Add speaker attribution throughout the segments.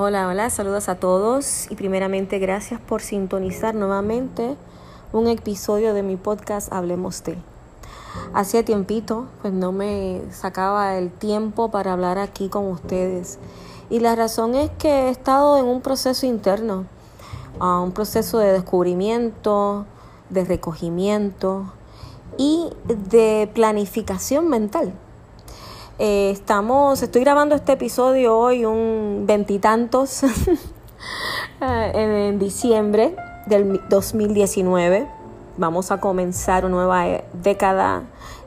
Speaker 1: Hola, hola, saludos a todos y primeramente gracias por sintonizar nuevamente un episodio de mi podcast Hablemos de. Hacía tiempito, pues no me sacaba el tiempo para hablar aquí con ustedes. Y la razón es que he estado en un proceso interno, ah, un proceso de descubrimiento, de recogimiento y de planificación mental. Eh, estamos, estoy grabando este episodio hoy, un veintitantos, en diciembre del 2019. Vamos a comenzar una nueva eh, década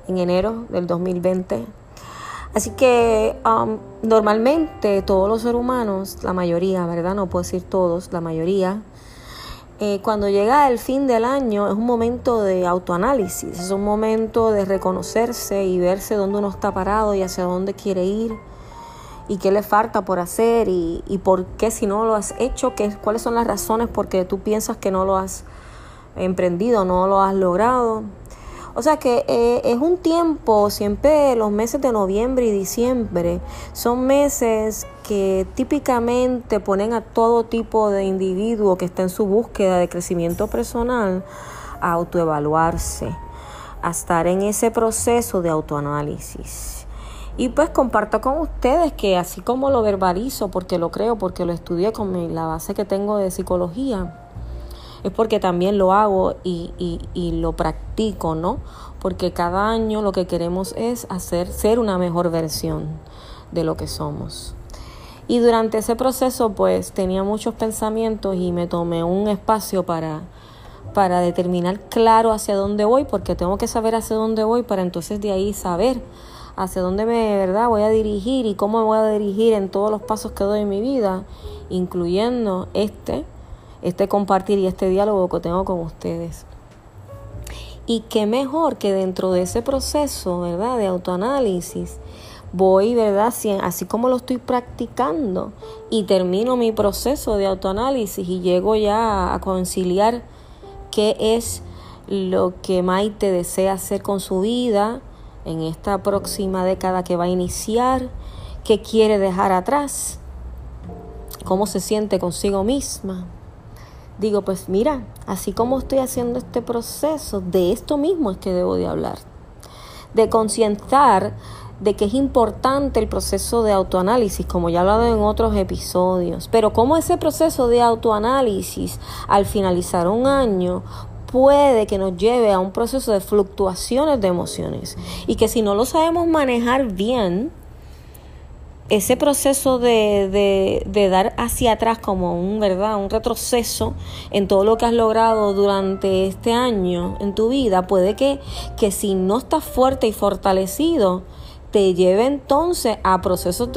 Speaker 1: en enero del 2020. Así que um, normalmente todos los seres humanos, la mayoría, ¿verdad? No puedo decir todos, la mayoría, eh, cuando llega el fin del año es un momento de autoanálisis, es un momento de reconocerse y verse dónde uno está parado y hacia dónde quiere ir y qué le falta por hacer y, por qué si no lo has hecho, qué, cuáles son las razones por qué tú piensas que no lo has emprendido, no lo has logrado. O sea que eh, es un tiempo, siempre los meses de noviembre y diciembre son meses que típicamente ponen a todo tipo de individuo que está en su búsqueda de crecimiento personal a autoevaluarse, a estar en ese proceso de autoanálisis. Y pues comparto con ustedes que así como lo verbalizo, porque lo creo, porque lo estudié con la base que tengo de psicología, es porque también lo hago y, y, lo practico, ¿no? Porque cada año lo que queremos es hacer ser una mejor versión de lo que somos. Y durante ese proceso pues tenía muchos pensamientos y me tomé un espacio para, para determinar claro hacia dónde voy, porque tengo que saber hacia dónde voy para entonces de ahí saber hacia dónde me verdad voy a dirigir y cómo me voy a dirigir en todos los pasos que doy en mi vida, incluyendo este este compartir y este diálogo que tengo con ustedes. Y qué mejor que dentro de ese proceso, ¿verdad? De autoanálisis, voy, ¿verdad? Así, como lo estoy practicando y termino mi proceso de autoanálisis y llego ya a conciliar qué es lo que Maite desea hacer con su vida en esta próxima década que va a iniciar, qué quiere dejar atrás, cómo se siente consigo misma digo, pues mira, así como estoy haciendo este proceso, de esto mismo es que debo de hablar. De concientar de que es importante el proceso de autoanálisis, como ya he hablado en otros episodios, pero cómo ese proceso de autoanálisis al finalizar un año puede que nos lleve a un proceso de fluctuaciones de emociones y que si no lo sabemos manejar bien, ese proceso de, de, dar hacia atrás como un, ¿verdad? un retroceso en todo lo que has logrado durante este año en tu vida, puede que, que si no estás fuerte y fortalecido, te lleve entonces a procesos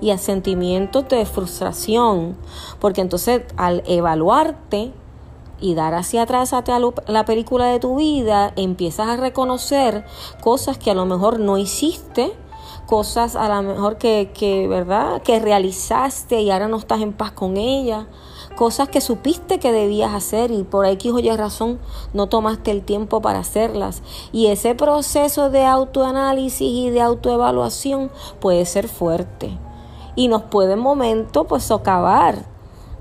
Speaker 1: y a sentimientos de frustración, porque entonces al evaluarte y dar hacia atrás a la película de tu vida, empiezas a reconocer cosas que a lo mejor no hiciste, cosas a lo mejor que, que, ¿verdad? Que realizaste y ahora no estás en paz con ella, cosas que supiste que debías hacer y por X o Y razón no tomaste el tiempo para hacerlas. Y ese proceso de autoanálisis y de autoevaluación puede ser fuerte y nos puede en momento pues socavar,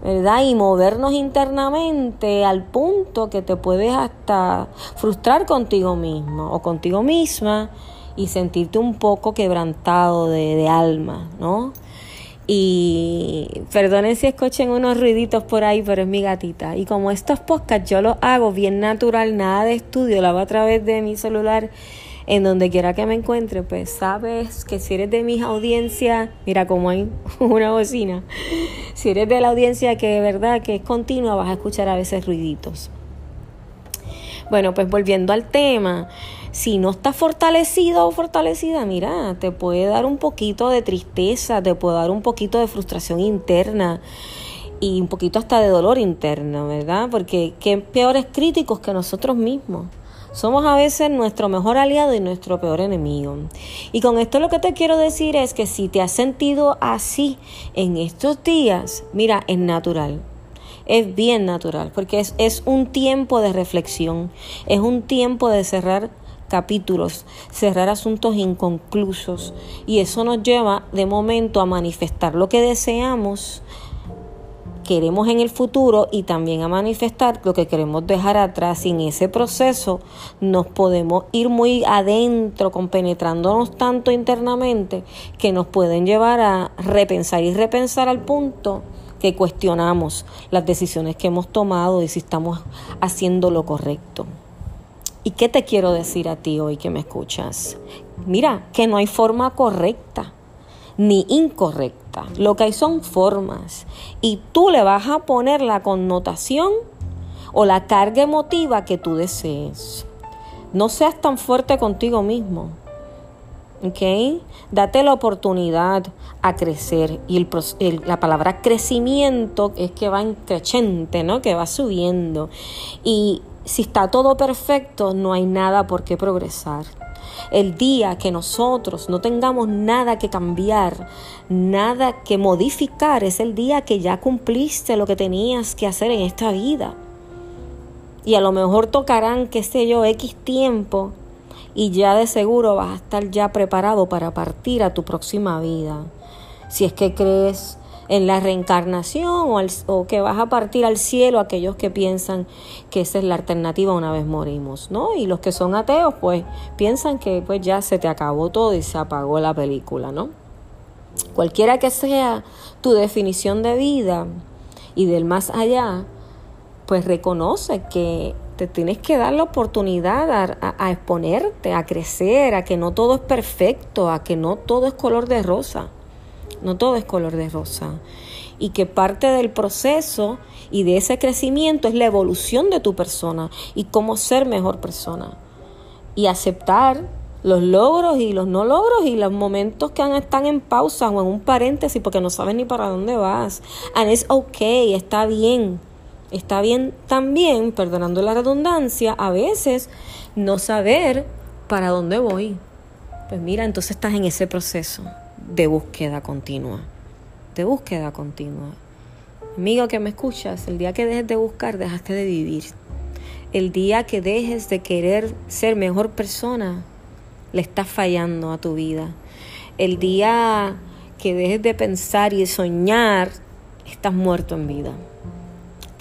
Speaker 1: ¿verdad? Y movernos internamente al punto que te puedes hasta frustrar contigo mismo o contigo misma y sentirte un poco quebrantado de, alma, ¿no? Y perdonen si escuchen unos ruiditos por ahí, pero es mi gatita. Y como estos podcasts yo los hago bien natural, nada de estudio, lo hago a través de mi celular, en donde quiera que me encuentre, pues sabes que si eres de mis audiencias, mira como hay una bocina, si eres de la audiencia que de verdad que es continua, vas a escuchar a veces ruiditos. Bueno, pues volviendo al tema, si no estás fortalecido o fortalecida, mira, te puede dar un poquito de tristeza, te puede dar un poquito de frustración interna y un poquito hasta de dolor interno, ¿verdad? Porque qué peores críticos que nosotros mismos. Somos a veces nuestro mejor aliado y nuestro peor enemigo. Y con esto lo que te quiero decir es que si te has sentido así en estos días, mira, es natural es bien natural, porque es, es, un tiempo de reflexión, es un tiempo de cerrar capítulos, cerrar asuntos inconclusos y eso nos lleva de momento a manifestar lo que deseamos queremos en el futuro y también a manifestar lo que queremos dejar atrás. Y en ese proceso nos podemos ir muy adentro, compenetrándonos tanto internamente, que nos pueden llevar a repensar y repensar al punto que cuestionamos las decisiones que hemos tomado y si estamos haciendo lo correcto. ¿Y qué te quiero decir a ti hoy que me escuchas? Mira, que no hay forma correcta ni incorrecta. Lo que hay son formas. Y tú le vas a poner la connotación o la carga emotiva que tú desees. No seas tan fuerte contigo mismo. ¿Ok? Date la oportunidad a crecer. Y la palabra crecimiento es que va en creciente, ¿no? Que va subiendo. Y si está todo perfecto, no hay nada por qué progresar. El día que nosotros no tengamos nada que cambiar, nada que modificar, es el día que ya cumpliste lo que tenías que hacer en esta vida. Y a lo mejor tocarán, qué sé yo, X tiempo y ya de seguro vas a estar ya preparado para partir a tu próxima vida. Si es que crees en la reencarnación o, que vas a partir al cielo aquellos que piensan que esa es la alternativa una vez morimos, ¿no? Y los que son ateos pues piensan que pues ya se te acabó todo y se apagó la película, ¿no? Cualquiera que sea tu definición de vida y del más allá, pues reconoce que te tienes que dar la oportunidad a, a, exponerte, a crecer, a que no todo es perfecto, a que no todo es color de rosa no todo es color de rosa. Y que parte del proceso y de ese crecimiento es la evolución de tu persona y cómo ser mejor persona. Y aceptar los logros y los no logros y los momentos que están en pausa o en un paréntesis porque no sabes ni para dónde vas. And it's okay, está bien. Está bien también, perdonando la redundancia, a veces no saber para dónde voy. Pues mira, entonces estás en ese proceso de búsqueda continua, de búsqueda continua. Amigo que me escuchas, el día que dejes de buscar, dejaste de vivir. El día que dejes de querer ser mejor persona, le estás fallando a tu vida. El día que dejes de pensar y soñar, estás muerto en vida.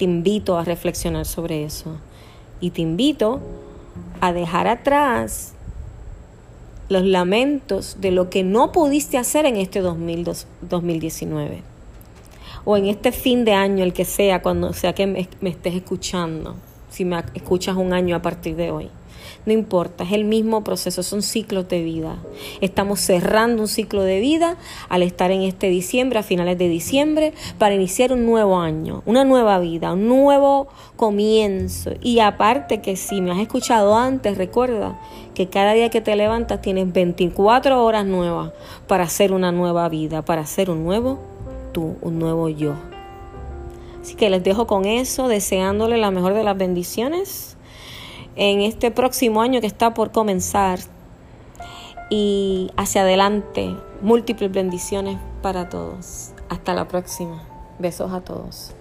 Speaker 1: Te invito a reflexionar sobre eso. Y te invito a dejar atrás los lamentos de lo que no pudiste hacer en este 2019 o en este fin de año, el que sea, cuando sea que me, me estés escuchando, si me escuchas un año a partir de hoy. No importa, es el mismo proceso, son ciclos de vida. Estamos cerrando un ciclo de vida al estar en este diciembre, a finales de diciembre, para iniciar un nuevo año, una nueva vida, un nuevo comienzo. Y aparte que si me has escuchado antes, recuerda que cada día que te levantas tienes 24 horas nuevas para hacer una nueva vida, para hacer un nuevo tú, un nuevo yo. Así que les dejo con eso, deseándole la mejor de las bendiciones en este próximo año que está por comenzar y hacia adelante múltiples bendiciones para todos. Hasta la próxima. Besos a todos.